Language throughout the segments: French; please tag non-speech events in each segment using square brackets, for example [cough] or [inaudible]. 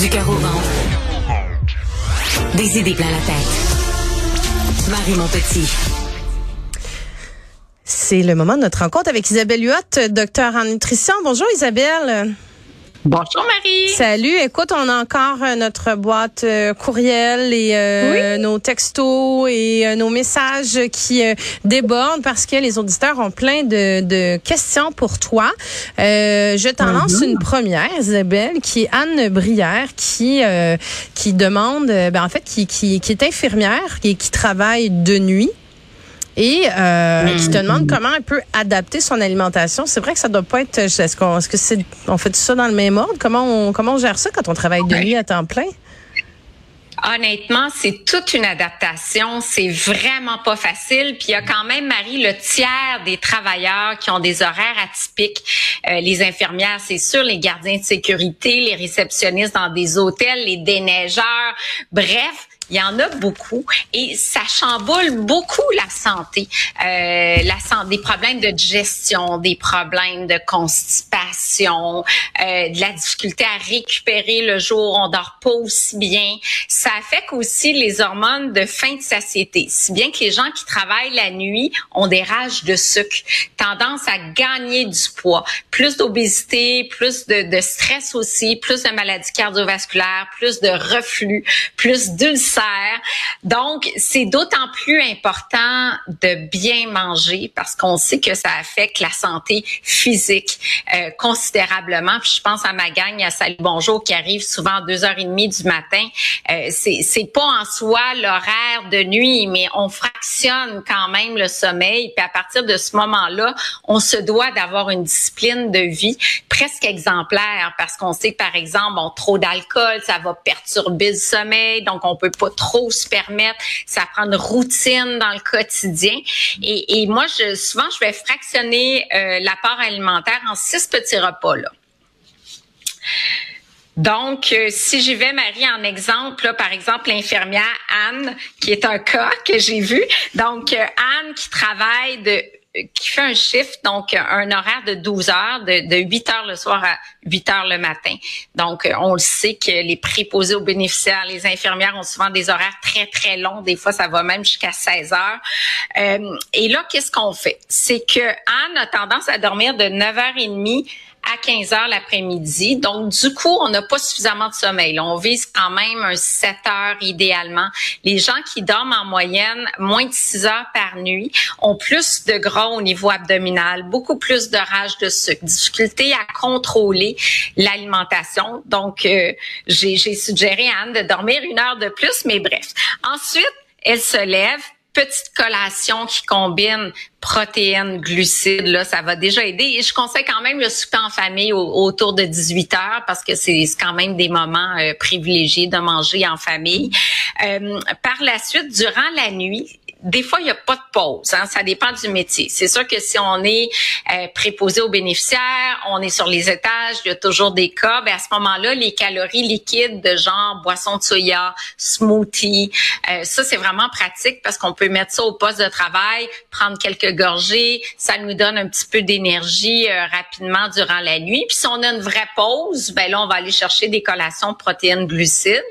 Du carreau ventre. Des idées plein la tête. Marie mon petit. C'est le moment de notre rencontre avec Isabelle Huot, docteur en nutrition. Bonjour Isabelle. Bonjour Marie. Salut. Écoute, on a encore euh, notre boîte euh, courriel et euh, nos textos et nos messages qui débordent parce que les auditeurs ont plein de, questions pour toi. je t'en lance une première, Isabelle, qui est Anne Brière, qui qui demande, ben en fait, qui, qui, qui est infirmière et qui travaille de nuit et euh, qui te demande comment elle peut adapter son alimentation. C'est vrai que ça doit pas être. Est-ce qu'on, est-ce que c'est, on fait ça dans le même ordre? Comment on, comment on gère ça quand on travaille de nuit à temps plein? Honnêtement, c'est toute une adaptation. C'est vraiment pas facile. Puis il y a quand même, Marie, le tiers des travailleurs qui ont des horaires atypiques. Euh, les infirmières, c'est sûr, les gardiens de sécurité, les réceptionnistes dans des hôtels, les déneigeurs. Bref, il y en a beaucoup et ça chamboule beaucoup la santé, euh, la santé, des problèmes de digestion, des problèmes de constipation, euh, de la difficulté à récupérer le jour, on dort pas aussi bien. Ça affecte aussi les hormones de fin de satiété. Si bien que les gens qui travaillent la nuit ont des rages de sucre, tendance à gagner du poids, plus d'obésité, plus de, de stress aussi, plus de maladies cardiovasculaires, plus de reflux, plus d'ulcères donc, c'est d'autant plus important de bien manger parce qu'on sait que ça affecte la santé physique euh, considérablement. Puis je pense à ma gang à Salut Bonjour qui arrive souvent à 2h30 du matin. Euh, c'est, pas en soi l'horaire de nuit, mais on fractionne quand même le sommeil. Puis à partir de ce moment-là, on se doit d'avoir une discipline de vie presque exemplaire parce qu'on sait par exemple, bon, trop d'alcool, ça va perturber le sommeil, donc on peut pas trop se permettre. Ça prend une routine dans le quotidien. Et, moi, je, souvent, je vais fractionner euh, l'apport alimentaire en six petits repas. Là. Donc, euh, si j'y vais, Marie, en exemple, par exemple, l'infirmière Anne, qui est un cas que j'ai vu. Donc, euh, Anne qui travaille de qui fait un shift, donc un horaire de 12 heures, de, de 8 heures le soir à 8 heures le matin. Donc, on le sait que les préposés aux bénéficiaires, les infirmières ont souvent des horaires très, très longs. Des fois, ça va même jusqu'à 16 heures. Euh, et là, qu'est-ce qu'on fait? C'est que Anne a tendance à dormir de 9h30 à 15 heures l'après-midi. Donc, du coup, on n'a pas suffisamment de sommeil. on vise quand même un 7 heures idéalement. Les gens qui dorment en moyenne moins de 6 heures par nuit ont plus de gras au niveau abdominal, beaucoup plus de rage de sucre, difficulté à contrôler l'alimentation. Donc, euh, j'ai suggéré à Anne de dormir une heure de plus, mais bref. Ensuite, elle se lève, petite collation qui combine protéines, glucides, là, ça va déjà aider. Et je conseille quand même le souper en famille autour de 18 heures parce que c'est quand même des moments euh, privilégiés de manger en famille. Euh, par la suite, durant la nuit, des fois, il n'y a pas de pause. Hein, ça dépend du métier. C'est sûr que si on est euh, préposé aux bénéficiaires, on est sur les étages, il y a toujours des cas. Ben, à ce moment-là, les calories liquides de genre boisson de soya, smoothie, euh, ça, c'est vraiment pratique parce qu'on peut mettre ça au poste de travail, prendre quelques gorgées. Ça nous donne un petit peu d'énergie euh, rapidement durant la nuit. Puis si on a une vraie pause, ben là, on va aller chercher des collations protéines glucides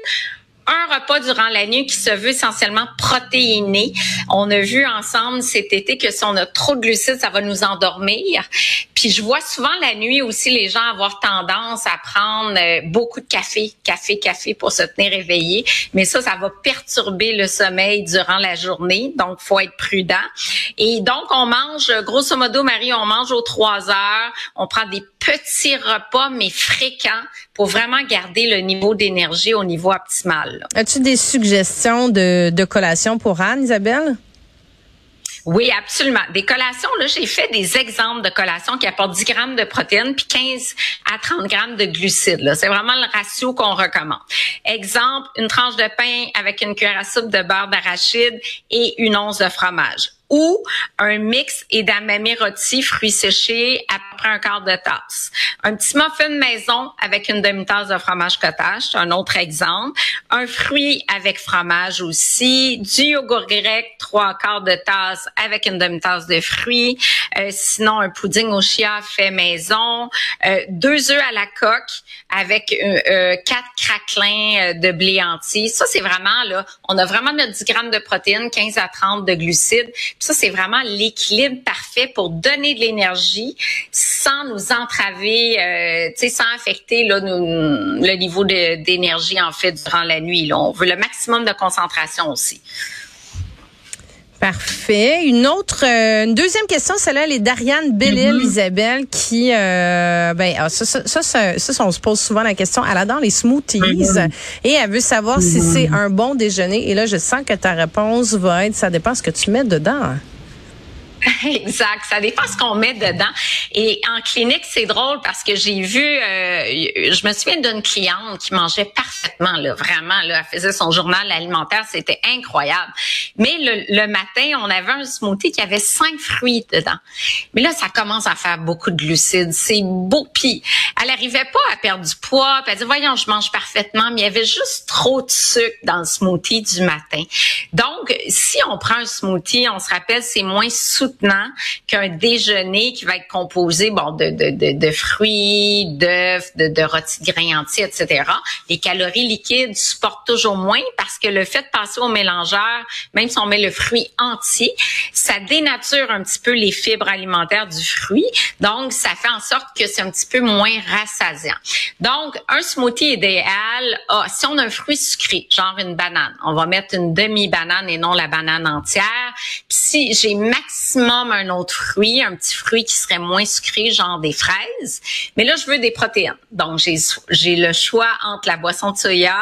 un repas durant la nuit qui se veut essentiellement protéiné. On a vu ensemble cet été que si on a trop de glucides, ça va nous endormir. Puis je vois souvent la nuit aussi les gens avoir tendance à prendre euh, beaucoup de café, café, café pour se tenir éveillé. Mais ça, ça va perturber le sommeil durant la journée. Donc, faut être prudent. Et donc, on mange, grosso modo, Marie, on mange aux trois heures. On prend des petits repas, mais fréquents pour vraiment garder le niveau d'énergie au niveau optimal. As-tu des suggestions de, de collation pour Anne, Isabelle? Oui, absolument. Des collations, là, j'ai fait des exemples de collations qui apportent 10 grammes de protéines puis 15 à 30 grammes de glucides. Là. C'est vraiment le ratio qu'on recommande. Exemple, une tranche de pain avec une cuillère à soupe de beurre d'arachide et une once de fromage ou un mix edamame rôti, fruits séchés, à peu près un quart de tasse. Un petit muffin maison avec une demi-tasse de fromage cottage, un autre exemple. Un fruit avec fromage aussi. Du yogourt grec, trois quarts de tasse avec une demi-tasse de fruits. Euh, sinon, un pudding au chia fait maison. Euh, deux œufs à la coque avec euh, quatre craquelins de blé entier. Ça, c'est vraiment, là, on a vraiment notre 10 grammes de protéines, 15 à 30 de glucides. Ça, c'est vraiment l'équilibre parfait pour donner de l'énergie sans nous entraver, euh, sans affecter là, le niveau d'énergie en fait durant la nuit. Là. On veut le maximum de concentration aussi. Parfait. Une autre, euh, une deuxième question, celle-là, elle est d'Ariane Bellil, mm-hmm. Isabelle, qui, euh, ben, ah, ça, ça, ça, ça, on se pose souvent la question. Elle adore les smoothies mm-hmm. et elle veut savoir si mm-hmm. c'est un bon déjeuner. Et là, je sens que ta réponse va être, ça dépend ce que tu mets dedans. [laughs] Exact. Ça dépend ce qu'on met dedans. Et en clinique, c'est drôle parce que j'ai vu, euh, je me souviens d'une cliente qui mangeait parfaitement, là, vraiment, là, elle faisait son journal alimentaire, c'était incroyable. Mais le, matin, on avait un smoothie qui avait cinq fruits dedans. Mais là, ça commence à faire beaucoup de glucides. C'est beau. Puis, elle arrivait pas à perdre du poids. Puis elle dit, voyons, je mange parfaitement, mais il y avait juste trop de sucre dans le smoothie du matin. Donc, si on prend un smoothie, on se rappelle, c'est moins soutenu qu'un déjeuner qui va être composé bon de, de, de, de fruits, d'œufs, de, de grains entiers, etc. Les calories liquides supportent toujours moins parce que le fait de passer au mélangeur, même si on met le fruit entier, ça dénature un petit peu les fibres alimentaires du fruit. Donc, ça fait en sorte que c'est un petit peu moins rassasiant. Donc, un smoothie idéal, si on a un fruit sucré, genre une banane, on va mettre une demi-banane et non la banane entière. Puis si j'ai maximum un autre fruit, un petit fruit qui serait moins sucré, genre des fraises. Mais là, je veux des protéines. Donc, j'ai le choix entre la boisson de soya,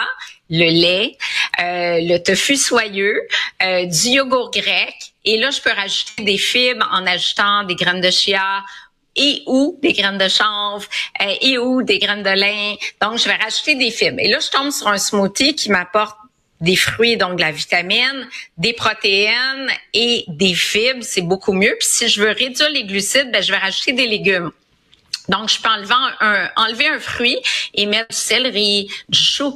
le lait, euh, le tofu soyeux, euh, du yogourt grec. Et là, je peux rajouter des fibres en ajoutant des graines de chia et ou des graines de chanvre euh, et ou des graines de lin. Donc, je vais rajouter des fibres. Et là, je tombe sur un smoothie qui m'apporte des fruits, donc de la vitamine, des protéines et des fibres, c'est beaucoup mieux. Puis si je veux réduire les glucides, ben, je vais rajouter des légumes. Donc, je peux enlever un, enlever un fruit et mettre du céleri, du chou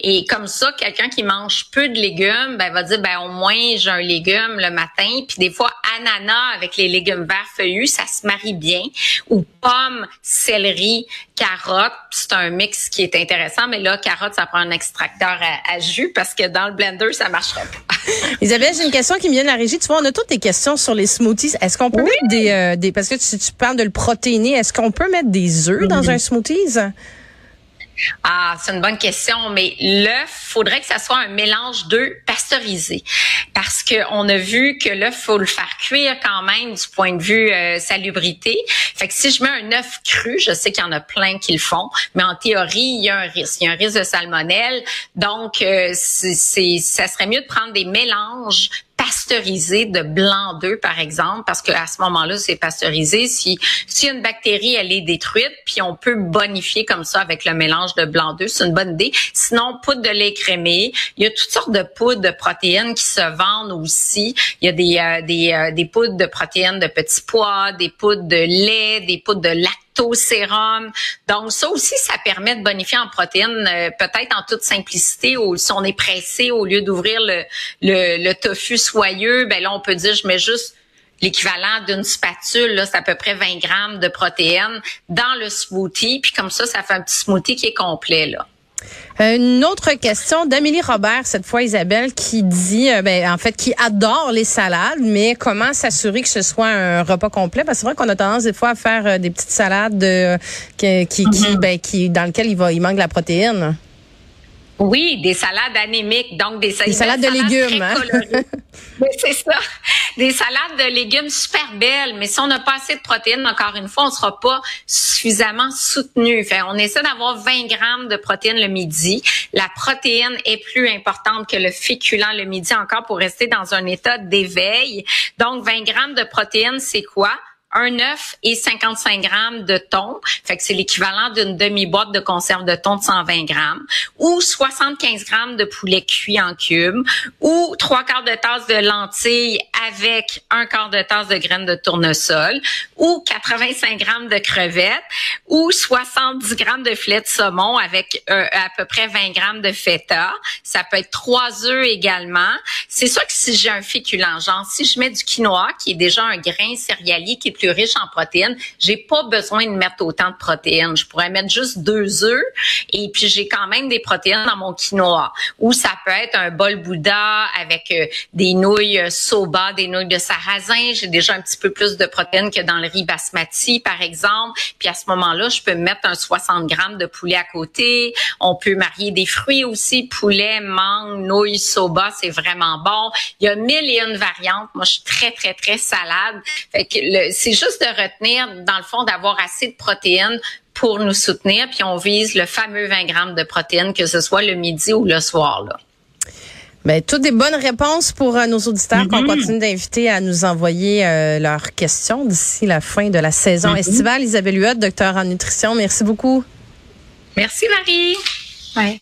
Et comme ça, quelqu'un qui mange peu de légumes, ben, va dire, ben, au moins, j'ai un légume le matin. Puis des fois, ananas avec les légumes verts feuillus, ça se marie bien. Ou pommes, céleri, carottes. C'est un mix qui est intéressant. Mais là, carottes, ça prend un extracteur à, jus parce que dans le blender, ça marchera pas. Isabelle, j'ai une question qui me vient de la régie. Tu vois, on a toutes des questions sur les smoothies. Est-ce qu'on peut mettre des, euh, des, parce que tu, tu parles de le protéiner, est-ce qu'on peut mettre des œufs dans un smoothie? Ah, c'est une bonne question, mais l'œuf, faudrait que ça soit un mélange d'œufs parce qu'on a vu que l'œuf faut le faire cuire quand même du point de vue euh, salubrité. Fait que si je mets un œuf cru, je sais qu'il y en a plein qui le font, mais en théorie il y a un risque, il y a un risque de salmonelle, donc euh, ça serait mieux de prendre des mélanges pasteurisé de blanc d'œuf, par exemple, parce qu'à ce moment-là, c'est pasteurisé. Si, si une bactérie, elle est détruite, puis on peut bonifier comme ça avec le mélange de blanc d'œuf, c'est une bonne idée. Sinon, poudre de lait crémé. Il y a toutes sortes de poudres de protéines qui se vendent aussi. Il y a des, euh, des, euh, des poudres de protéines de petits pois, des poudres de lait, des poudres de lactose Donc ça aussi, ça permet de bonifier en protéines, euh, peut-être en toute simplicité, ou si on est pressé, au lieu d'ouvrir le, le, tofu soyeux, ben là on peut dire je mets juste l'équivalent d'une spatule, là, c'est à peu près 20 grammes de protéines dans le smoothie, puis comme ça, ça fait un petit smoothie qui est complet là. Une autre question d'Amélie Robert, cette fois Isabelle, qui dit, euh, ben, en fait, qui adore les salades, mais comment s'assurer que ce soit un repas complet? Parce que c'est vrai qu'on a tendance des fois à faire euh, des petites salades euh, qui, qui, mm-hmm. ben, qui, dans lesquelles il, va, il manque la protéine. Oui, des salades anémiques, donc des, salades de légumes. Hein? [laughs] c'est ça, des salades de légumes super belles, mais si on n'a pas assez de protéines, encore une fois, on sera pas suffisamment soutenu. Fait, on essaie d'avoir 20 grammes de protéines le midi. La protéine est plus importante que le féculent le midi encore pour rester dans un état d'éveil. Donc, 20 grammes de protéines, c'est quoi? Un œuf et 55 grammes de thon, fait que c'est l'équivalent d'une demi-boîte de conserve de thon de 120 grammes, ou 75 grammes de poulet cuit en cubes, ou trois quarts de tasse de lentilles avec un quart de tasse de graines de tournesol, ou 85 grammes de crevettes, ou 70 grammes de filet de saumon avec euh, à peu près 20 grammes de feta. Ça peut être trois œufs également. C'est sûr que si j'ai un féculent, genre si je mets du quinoa, qui est déjà un grain céréalier plus riche en protéines, j'ai pas besoin de mettre autant de protéines. Je pourrais mettre juste deux œufs et puis j'ai quand même des protéines dans mon quinoa. Ou ça peut être un bol Bouddha avec euh, des nouilles euh, soba, des nouilles de sarrasin. J'ai déjà un petit peu plus de protéines que dans le riz basmati, par exemple. Puis à ce moment-là, je peux mettre un 60 grammes de poulet à côté. On peut marier des fruits aussi, poulet, mangue, nouilles, soba, c'est vraiment bon. Il y a mille et une variantes. Moi, je suis très, très, très salade. Fait que c'est juste de retenir, dans le fond, d'avoir assez de protéines pour nous soutenir. Puis on vise le fameux 20 grammes de protéines, que ce soit le midi ou le soir. Là. Ben, toutes des bonnes réponses pour euh, nos auditeurs qu'on mm-hmm. continue d'inviter à nous envoyer euh, leurs questions d'ici la fin de la saison mm-hmm. estivale. Isabelle Huot, docteur en nutrition, merci beaucoup. Merci Marie. Ouais.